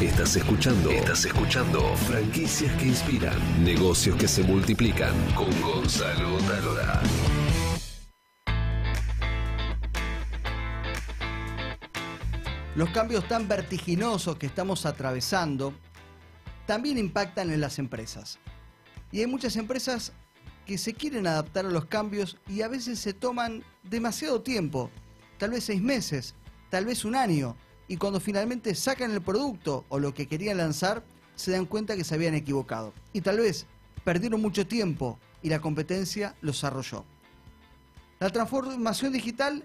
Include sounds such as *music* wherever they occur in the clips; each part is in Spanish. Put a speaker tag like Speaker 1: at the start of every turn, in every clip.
Speaker 1: Estás escuchando. Estás escuchando. Franquicias que inspiran. Negocios que se multiplican. Con Gonzalo Talora.
Speaker 2: Los cambios tan vertiginosos que estamos atravesando también impactan en las empresas. Y hay muchas empresas que se quieren adaptar a los cambios y a veces se toman demasiado tiempo, tal vez seis meses, tal vez un año, y cuando finalmente sacan el producto o lo que querían lanzar, se dan cuenta que se habían equivocado. Y tal vez perdieron mucho tiempo y la competencia los arrolló. La transformación digital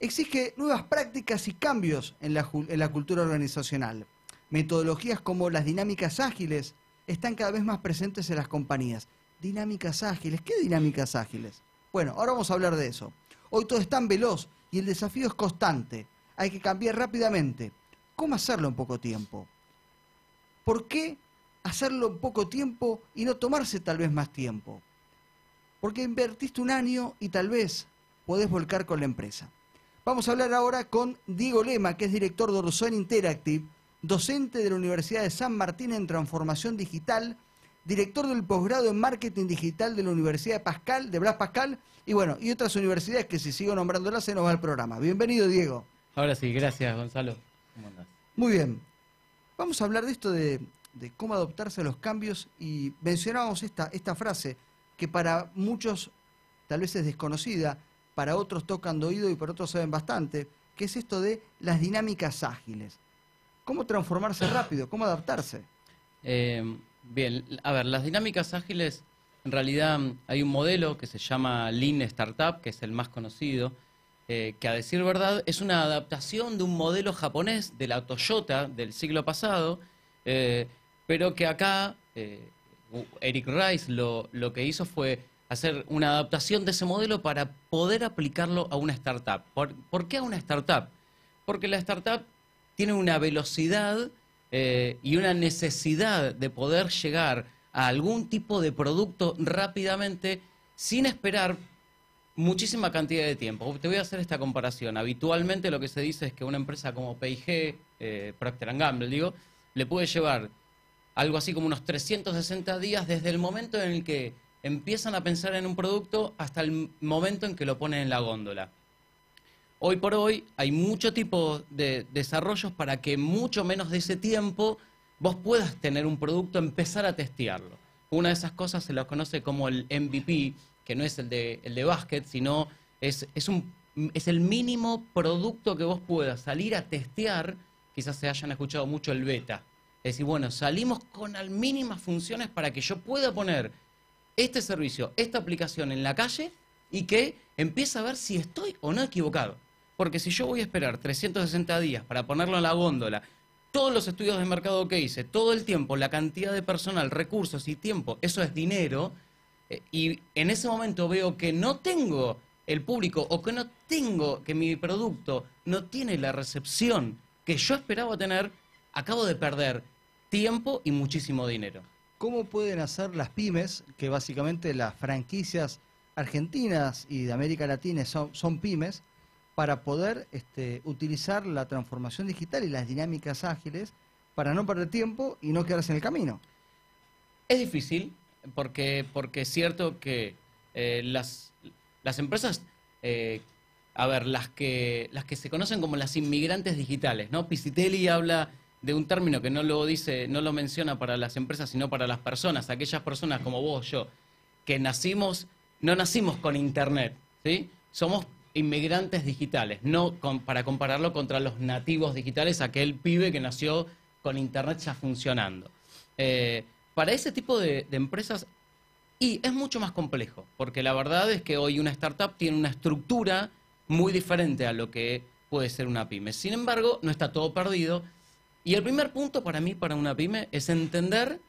Speaker 2: exige nuevas prácticas y cambios en la, en la cultura organizacional. Metodologías como las dinámicas ágiles están cada vez más presentes en las compañías. Dinámicas ágiles, ¿qué dinámicas ágiles? Bueno, ahora vamos a hablar de eso. Hoy todo es tan veloz y el desafío es constante hay que cambiar rápidamente. ¿Cómo hacerlo en poco tiempo? ¿Por qué hacerlo en poco tiempo y no tomarse tal vez más tiempo? Porque invertiste un año y tal vez podés volcar con la empresa. Vamos a hablar ahora con Diego Lema, que es director de Orozón Interactive, docente de la Universidad de San Martín en Transformación Digital, director del posgrado en Marketing Digital de la Universidad de Pascal, de Blas Pascal, y bueno, y otras universidades que si sigo nombrándolas se nos va el programa. Bienvenido, Diego.
Speaker 3: Ahora sí, gracias Gonzalo.
Speaker 2: ¿Cómo Muy bien. Vamos a hablar de esto de, cómo adoptarse a los cambios y mencionábamos esta, esta frase que para muchos tal vez es desconocida, para otros tocan de oído y para otros saben bastante, que es esto de las dinámicas ágiles. ¿Cómo transformarse *laughs* rápido? ¿Cómo adaptarse?
Speaker 3: Eh, bien, a ver, las dinámicas ágiles, en realidad hay un modelo que se llama Lean Startup, que es el más conocido, eh, que a decir verdad es una adaptación de un modelo japonés de la Toyota del siglo pasado, eh, pero que acá eh, Eric Rice lo, que hizo fue hacer una adaptación de ese modelo para poder aplicarlo a una startup. ¿Por, qué a una startup? Porque la startup tiene una velocidad y una necesidad de poder llegar a algún tipo de producto rápidamente sin esperar muchísima cantidad de tiempo. Te voy a hacer esta comparación. Habitualmente lo que se dice es que una empresa como P&G, eh, Procter Gamble, digo, le puede llevar algo así como unos 360 días desde el momento en el que empiezan a pensar en un producto hasta el momento en que lo ponen en la góndola. Hoy por hoy hay mucho tipo de desarrollos para que mucho menos de ese tiempo vos puedas tener un producto, empezar a testearlo. Una de esas cosas se lo conoce como el MVP, que no es el de, el de básquet, sino es, es, un, es el mínimo producto que vos puedas salir a testear. Quizás se hayan escuchado mucho el beta. Es decir, bueno, salimos con las mínimas funciones para que yo pueda poner este servicio, esta aplicación en la calle y que empiece a ver si estoy o no equivocado. Porque si yo voy a esperar 360 días para ponerlo en la góndola, todos los estudios de mercado que hice, todo el tiempo, la cantidad de personal, recursos y tiempo, eso es dinero, y en ese momento veo que no tengo el público o que no tengo, que mi producto no tiene la recepción que yo esperaba tener, acabo de perder tiempo y muchísimo dinero.
Speaker 2: ¿Cómo pueden hacer las pymes, que básicamente las franquicias argentinas y de América Latina son, pymes, para poder este, utilizar la transformación digital y las dinámicas ágiles para no perder tiempo y no quedarse en el camino?
Speaker 3: Es difícil, porque, porque es cierto que eh, las, las empresas, eh, a ver, las que, las que se conocen como las inmigrantes digitales, ¿no? Pisitelli habla de un término que no lo dice, no lo menciona para las empresas, sino para las personas, aquellas personas como vos, yo, que nacimos, no nacimos con internet, ¿sí? Somos inmigrantes digitales, no para compararlo contra los nativos digitales, aquel pibe que nació con internet ya funcionando. Eh, para ese tipo de, empresas, y es mucho más complejo, porque la verdad es que hoy una startup tiene una estructura muy diferente a lo que puede ser una pyme. Sin embargo, no está todo perdido. Y el primer punto para mí, para una pyme, es entender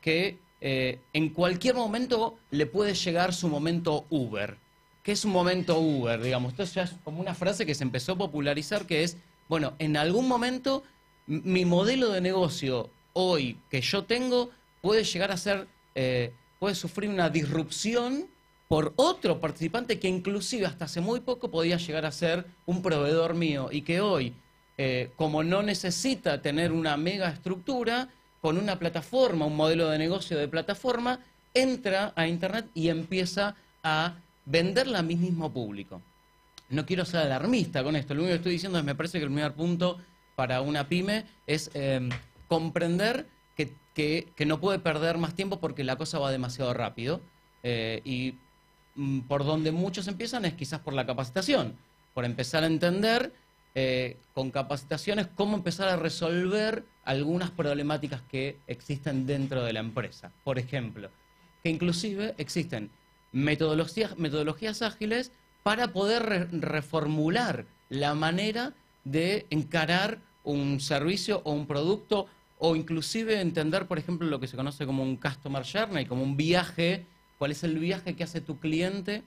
Speaker 3: que eh, en cualquier momento le puede llegar su momento Uber. ¿Qué es un momento Uber? Digamos, esto ya es como una frase que se empezó a popularizar, que es, bueno, en algún momento mi modelo de negocio hoy que yo tengo puede llegar a ser, eh, puede sufrir una disrupción por otro participante que inclusive hasta hace muy poco podía llegar a ser un proveedor mío y que hoy, eh, como no necesita tener una mega estructura, con una plataforma, un modelo de negocio de plataforma, entra a Internet y empieza a venderla a mí mismo público. No quiero ser alarmista con esto, lo único que estoy diciendo es me parece que el primer punto para una pyme es eh, comprender que, no puede perder más tiempo porque la cosa va demasiado rápido. eh, y mm, por donde muchos empiezan es quizás por la capacitación, por empezar a entender eh, con capacitaciones cómo empezar a resolver algunas problemáticas que existen dentro de la empresa. Por ejemplo, que inclusive existen metodologías, metodologías ágiles para poder re- reformular la manera de encarar un servicio o un producto o inclusive entender, por ejemplo, lo que se conoce como un customer journey, como un viaje, cuál es el viaje que hace tu cliente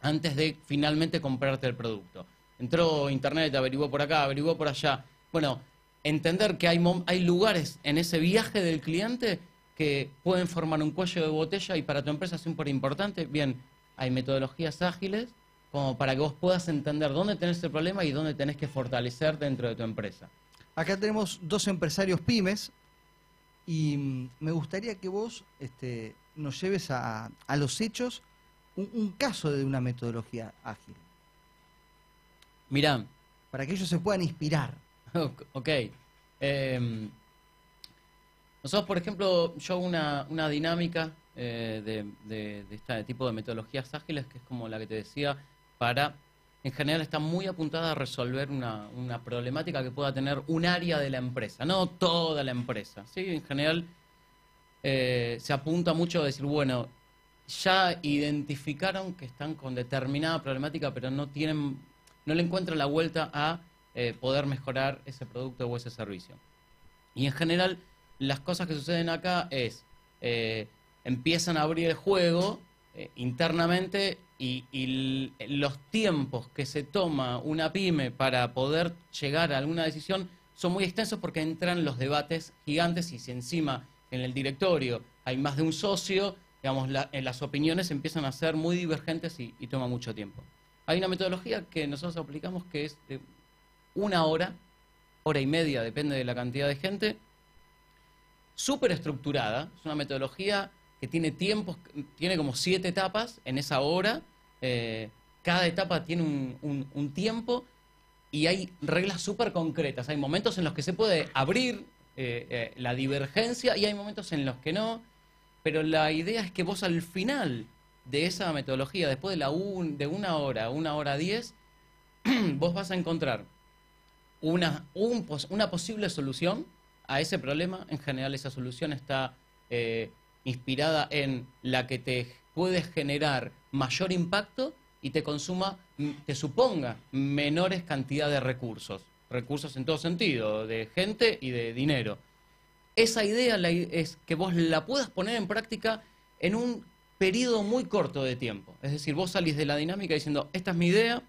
Speaker 3: antes de finalmente comprarte el producto. Entró internet, averiguó por acá, averiguó por allá. Bueno, entender que hay, hay lugares en ese viaje del cliente que pueden formar un cuello de botella y para tu empresa es súper importante. Bien, hay metodologías ágiles como para que vos puedas entender dónde tenés el problema y dónde tenés que fortalecer dentro de tu empresa.
Speaker 2: Acá tenemos dos empresarios pymes y me gustaría que vos este, nos lleves a, a los hechos un, un caso de una metodología ágil,
Speaker 3: Mirá,
Speaker 2: para que ellos se puedan inspirar. *laughs*
Speaker 3: Ok. Em, nosotros, por ejemplo, yo una, una dinámica eh, de, de- de este tipo de metodologías ágiles, que es como la que te decía, para, en general, está muy apuntada a resolver una, una problemática que pueda tener un área de la empresa, no toda la empresa. ¿sí? En general, eh, se apunta mucho a decir, bueno, ya identificaron que están con determinada problemática, pero no tienen, no le encuentran la vuelta a eh, poder mejorar ese producto o ese servicio. Y en general, las cosas que suceden acá es, eh, empiezan a abrir el juego internamente y, los tiempos que se toma una pyme para poder llegar a alguna decisión son muy extensos porque entran los debates gigantes y si encima en el directorio hay más de un socio, digamos, la- eh, las opiniones empiezan a ser muy divergentes y, y toma mucho tiempo. Hay una metodología que nosotros aplicamos que es de una hora, hora y media, depende de la cantidad de gente, súper estructurada. Es una metodología que tiene tiempos, tiene como siete etapas en esa hora. eh, cada etapa tiene un, tiempo y hay reglas súper concretas. Hay momentos en los que se puede abrir eh, eh, la divergencia y hay momentos en los que no. Pero la idea es que vos al final de esa metodología, después de, la de una hora, una hora diez, *clears throat* vos vas a encontrar una, una posible solución a ese problema. En general esa solución está inspirada en la que te puede generar mayor impacto y te consuma, te suponga menores cantidad de recursos. Recursos en todo sentido, de gente y de dinero. Esa idea es que vos la puedas poner en práctica en un periodo muy corto de tiempo. Es decir, vos salís de la dinámica diciendo, esta es mi idea,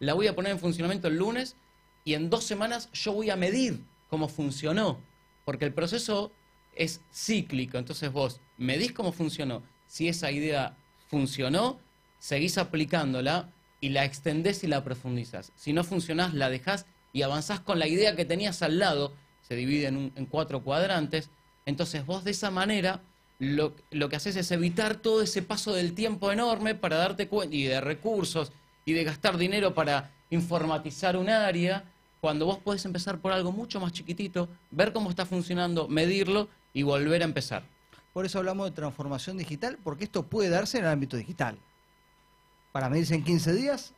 Speaker 3: la voy a poner en funcionamiento el lunes y en dos semanas yo voy a medir cómo funcionó, porque el proceso es cíclico, entonces vos medís cómo funcionó, si esa idea funcionó, seguís aplicándola y la extendés y la profundizás. Si no funcionás, la dejás y avanzás con la idea que tenías al lado, se divide en, un- en cuatro cuadrantes, entonces vos de esa manera lo, lo que haces es evitar todo ese paso del tiempo enorme para darte cuenta y de recursos y de gastar dinero para informatizar un área, cuando vos podés empezar por algo mucho más chiquitito, ver cómo está funcionando, medirlo y volver a empezar.
Speaker 2: Por eso hablamos de transformación digital, porque esto puede darse en el ámbito digital. Para medirse en 15 días,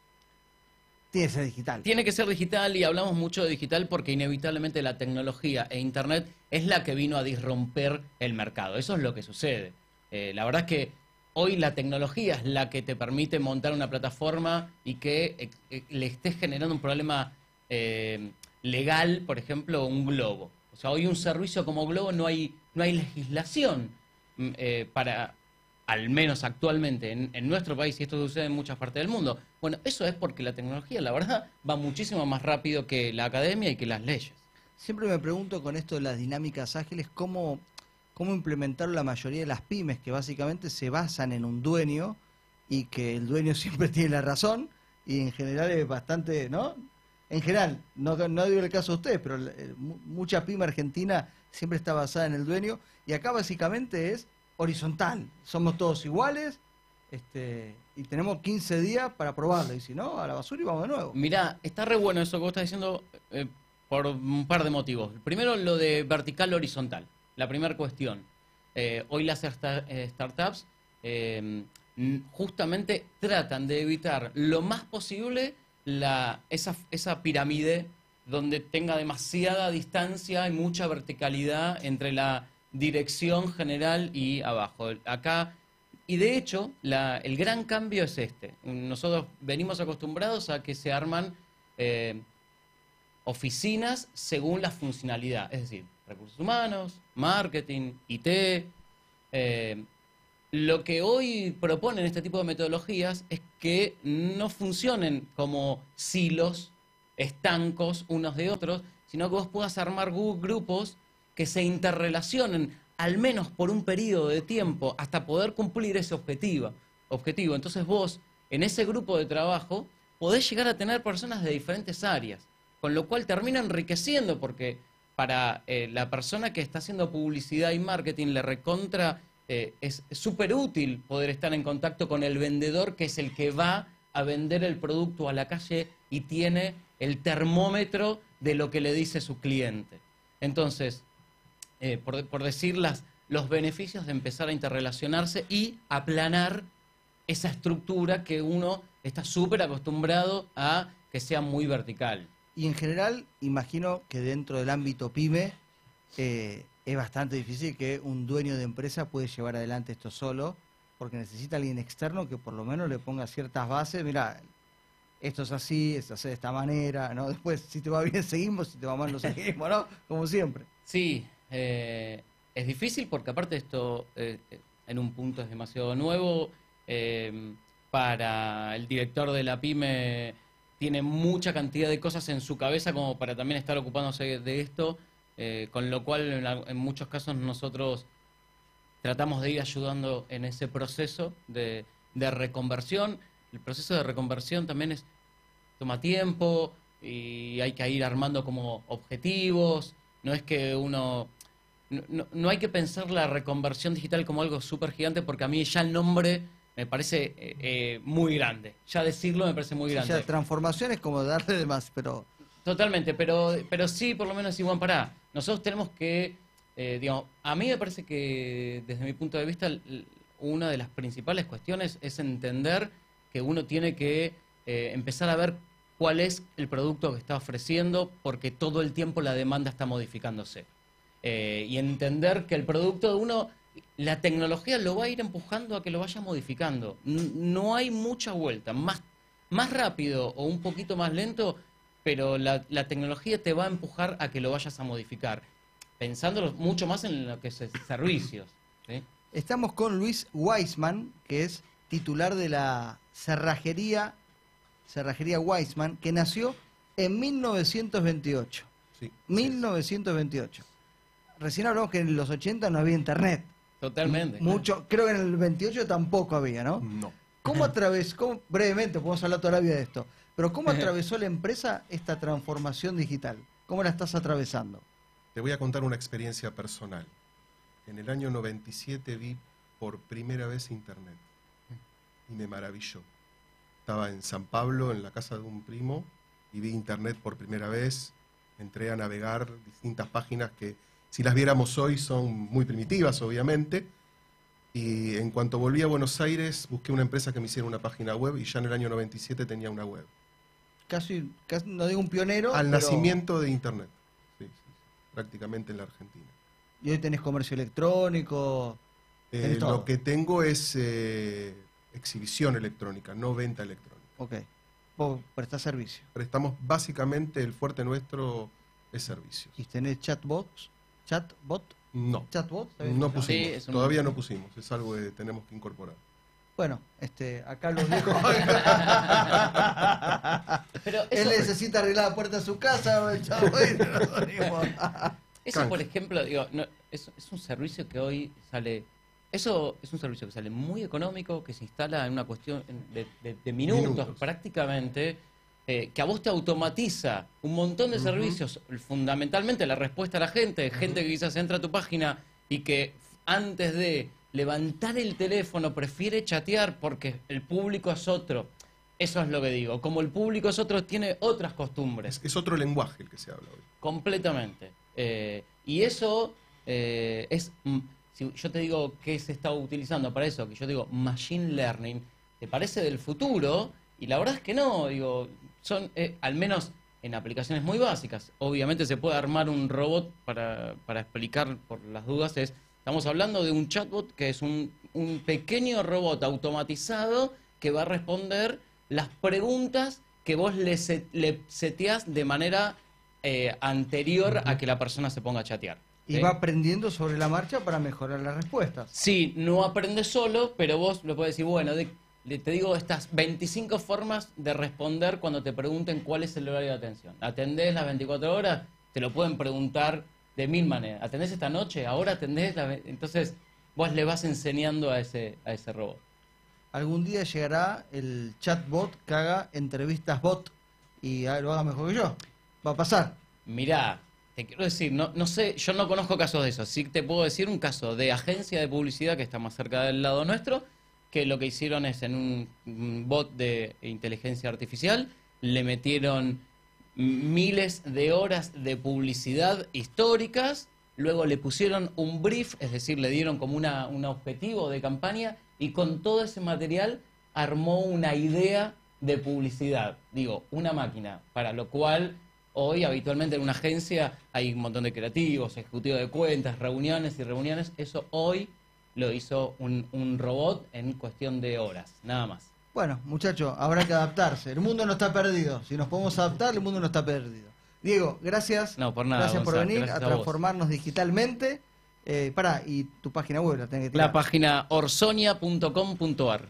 Speaker 2: tiene que ser digital.
Speaker 3: Tiene que ser digital y hablamos mucho de digital porque inevitablemente la tecnología e Internet es la que vino a disromper el mercado. Eso es lo que sucede. Eh, la verdad es que hoy la tecnología es la que te permite montar una plataforma y que eh, eh, le estés generando un problema eh, legal, por ejemplo, un globo. O sea, hoy un servicio como Globo no hay, no hay legislación mm, eh, para, al menos actualmente en, nuestro país, y esto sucede en muchas partes del mundo. Bueno, eso es porque la tecnología, la verdad, va muchísimo más rápido que la academia y que las leyes.
Speaker 2: Siempre me pregunto con esto de las dinámicas ágiles, cómo, cómo implementaron la mayoría de las pymes que básicamente se basan en un dueño y que el dueño *laughs* siempre tiene la razón y en general es bastante, ¿no? En general, no, no digo el caso de ustedes, pero eh, mu- mucha pyme argentina siempre está basada en el dueño y acá básicamente es horizontal. Somos todos iguales este, y tenemos 15 días para probarlo y si no, a la basura y vamos de nuevo.
Speaker 3: Mirá, está re bueno eso que vos estás diciendo eh, por un par de motivos. Primero, lo de vertical horizontal. La primera cuestión. Eh, hoy las sta- startups justamente tratan de evitar lo más posible la, esa, esa pirámide donde tenga demasiada distancia y mucha verticalidad entre la dirección general y abajo. Acá y de hecho, el gran cambio es este. Nosotros venimos acostumbrados a que se arman eh, oficinas según la funcionalidad, es decir, recursos humanos, marketing, IT. eh, lo que hoy proponen este tipo de metodologías es que no funcionen como silos estancos unos de otros, sino que vos puedas armar grupos que se interrelacionen al menos por un periodo de tiempo hasta poder cumplir ese objetivo. objetivo. Entonces vos, en ese grupo de trabajo, podés llegar a tener personas de diferentes áreas, con lo cual termina enriqueciendo porque para eh, la persona que está haciendo publicidad y marketing le recontra eh, es súper útil poder estar en contacto con el vendedor que es el que va a vender el producto a la calle y tiene el termómetro de lo que le dice su cliente. Entonces, eh, por, por decir las- los beneficios de empezar a interrelacionarse y aplanar esa estructura que uno está súper acostumbrado a que sea muy vertical.
Speaker 2: Y en general, imagino que dentro del ámbito pyme eh, es bastante difícil que un dueño de empresa puede llevar adelante esto solo, porque necesita alguien externo que por lo menos le ponga ciertas bases. Mira, esto es así, es así de esta manera, ¿no? *laughs* Después, si te va bien, seguimos, si te va mal, no seguimos, ¿no? Como siempre.
Speaker 3: Sí, eh, es difícil porque aparte esto eh, en un punto es demasiado nuevo. eh, para el director de la pyme tiene mucha cantidad de cosas en su cabeza como para también estar ocupándose de esto, eh, con lo cual en, la- en muchos casos nosotros tratamos de ir ayudando en ese proceso de, de reconversión. El proceso de reconversión también es toma tiempo y hay que ir armando como objetivos. No es que uno... No, no- hay que pensar la reconversión digital como algo súper gigante porque a mí ya el nombre me parece eh, eh, muy grande. Ya decirlo me parece muy
Speaker 2: O
Speaker 3: grande.
Speaker 2: sea, transformación es como darle de más, pero
Speaker 3: Totalmente, pero, pero sí, por lo menos igual para. Nosotros tenemos que, eh, digamos, a mí me parece que desde mi punto de vista una de las principales cuestiones es entender que uno tiene que eh, empezar a ver cuál es el producto que está ofreciendo porque todo el tiempo la demanda está modificándose. Eh, y entender que el producto de uno, la tecnología lo va a ir empujando a que lo vaya modificando. No hay mucha vuelta. Más, más rápido o un poquito más lento, pero la, la tecnología te va a empujar a que lo vayas a modificar. Pensándolo mucho más en lo que es servicios. ¿sí?
Speaker 2: Estamos con Luis Weisman, que es titular de la cerrajería, cerrajería Weisman, que nació en 1928.
Speaker 4: Sí.
Speaker 2: 1928. Recién hablamos que en los 80 no había internet.
Speaker 3: Totalmente.
Speaker 2: Mucho, creo que en el 28 tampoco había, ¿no?
Speaker 4: No.
Speaker 2: ¿Cómo atravesó, cómo- brevemente, podemos hablar toda la vida de esto, pero cómo atravesó la empresa esta transformación digital? ¿Cómo la estás atravesando?
Speaker 4: Te voy a contar una experiencia personal. En el año 97 vi por primera vez internet y me maravilló. Estaba en San Pablo, en la casa de un primo, y vi internet por primera vez. Entré a navegar distintas páginas que, si las viéramos hoy, son muy primitivas, obviamente. Y en cuanto volví a Buenos Aires, busqué una empresa que me hiciera una página web y ya en el año 97 tenía una web.
Speaker 2: Casi, casi no digo un pionero.
Speaker 4: Al
Speaker 2: pero-
Speaker 4: nacimiento de internet. Sí, sí, sí, prácticamente en la Argentina.
Speaker 2: Y hoy tenés comercio electrónico.
Speaker 4: Eh, lo que tengo es eh, exhibición electrónica, no venta electrónica.
Speaker 2: Ok. Vos prestás servicio.
Speaker 4: Prestamos básicamente el fuerte nuestro es servicios.
Speaker 2: ¿Y tenés chatbots? ¿Chatbot?
Speaker 4: No,
Speaker 2: ¿Chatbot?
Speaker 4: No pusimos.
Speaker 3: Sí,
Speaker 4: Todavía no pusimos. Es algo que tenemos que incorporar.
Speaker 2: Bueno, este, acá los *laughs* viejos.
Speaker 3: Pero
Speaker 2: Él necesita arreglar la puerta de su casa, el chavo, y nos venimos.
Speaker 3: eso, por ejemplo, digo, no, es, es un servicio que hoy sale. Eso es un servicio que sale muy económico, que se instala en una cuestión de, de- de minutos,
Speaker 4: Minutos.
Speaker 3: prácticamente. eh, que a vos te automatiza un montón de servicios, fundamentalmente la respuesta a la gente, gente que quizás entra a tu página y que antes de levantar el teléfono prefiere chatear porque el público es otro. Eso es lo que digo. Como el público es otro, tiene otras costumbres.
Speaker 4: Es, es otro lenguaje el que se habla hoy.
Speaker 3: Completamente. Eh, y eso eh, es. mm, Si yo te digo que se está utilizando para eso, que yo digo machine learning, ¿te parece del futuro? Y la verdad es que no. Digo, son, eh, al menos en aplicaciones muy básicas. Obviamente se puede armar un robot para, para explicar por las dudas. Es, estamos hablando de un chatbot que es un, un pequeño robot automatizado que va a responder las preguntas que vos le, set- le seteás de manera eh, anterior a que la persona se ponga a chatear.
Speaker 2: Y va aprendiendo sobre la marcha para mejorar las respuestas.
Speaker 3: Sí, no aprende solo, pero vos le podés decir, bueno, de- le- te digo estas 25 formas de responder cuando te pregunten cuál es el horario de atención. ¿Atendés las 24 horas? Te lo pueden preguntar de mil maneras. ¿Atendés esta noche? ¿Ahora atendés? la ve-?" Entonces, vos le vas enseñando a ese, a ese robot.
Speaker 2: Algún día llegará el chatbot que haga entrevistas bot y lo haga mejor que yo. Va a pasar.
Speaker 3: Mirá, te quiero decir, no, no sé, yo no conozco casos de eso. Sí te puedo decir un caso de agencia de publicidad que está más cerca del lado nuestro, que lo que hicieron es en un bot de inteligencia artificial, le metieron miles de horas de publicidad históricas, luego le pusieron un brief, es decir, le dieron como una, un objetivo de campaña y con todo ese material armó una idea de publicidad. Digo, una máquina, para lo cual hoy habitualmente en una agencia hay un montón de creativos, ejecutivos de cuentas, reuniones y reuniones. Eso hoy lo hizo un, un robot en cuestión de horas, nada más.
Speaker 2: Bueno, muchachos, habrá que adaptarse. El mundo no está perdido. Si nos podemos adaptar, el mundo no está perdido. Diego, gracias.
Speaker 3: No, por nada,
Speaker 2: Gracias por venir
Speaker 3: gracias
Speaker 2: a transformarnos digitalmente. Eh, pará, y tu página web la tenés que tirar.
Speaker 3: La página orsonia.com.ar.